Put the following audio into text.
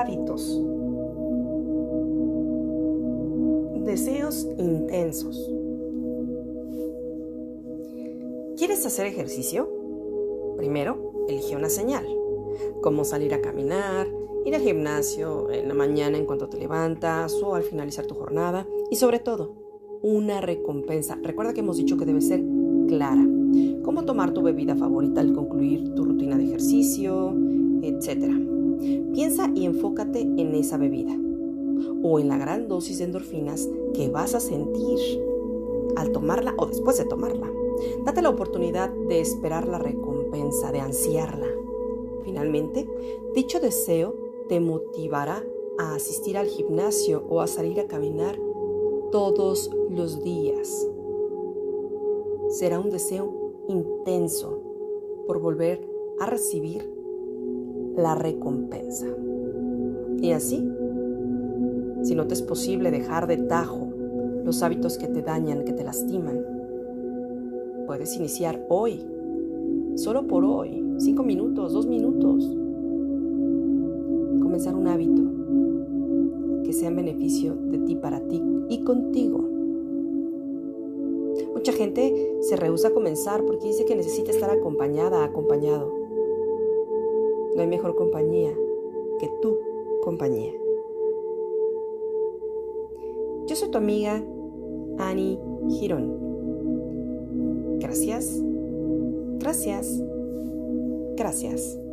hábitos. Deseos intensos. ¿Quieres hacer ejercicio? Primero, elige una señal, como salir a caminar, ir al gimnasio en la mañana en cuanto te levantas o al finalizar tu jornada y sobre todo, una recompensa. Recuerda que hemos dicho que debe ser clara, como tomar tu bebida favorita al concluir tu rutina de ejercicio, etc. Piensa y enfócate en esa bebida o en la gran dosis de endorfinas que vas a sentir al tomarla o después de tomarla. Date la oportunidad de esperar la recompensa, de ansiarla. Finalmente, dicho deseo te motivará a asistir al gimnasio o a salir a caminar todos los días. Será un deseo intenso por volver a recibir la recompensa. Y así, si no te es posible dejar de tajo los hábitos que te dañan, que te lastiman, puedes iniciar hoy, solo por hoy, cinco minutos, dos minutos, comenzar un hábito que sea en beneficio de ti, para ti y contigo. Mucha gente se rehúsa a comenzar porque dice que necesita estar acompañada, acompañado. No hay mejor compañía que tu compañía. Yo soy tu amiga Annie Girón. Gracias, gracias, gracias.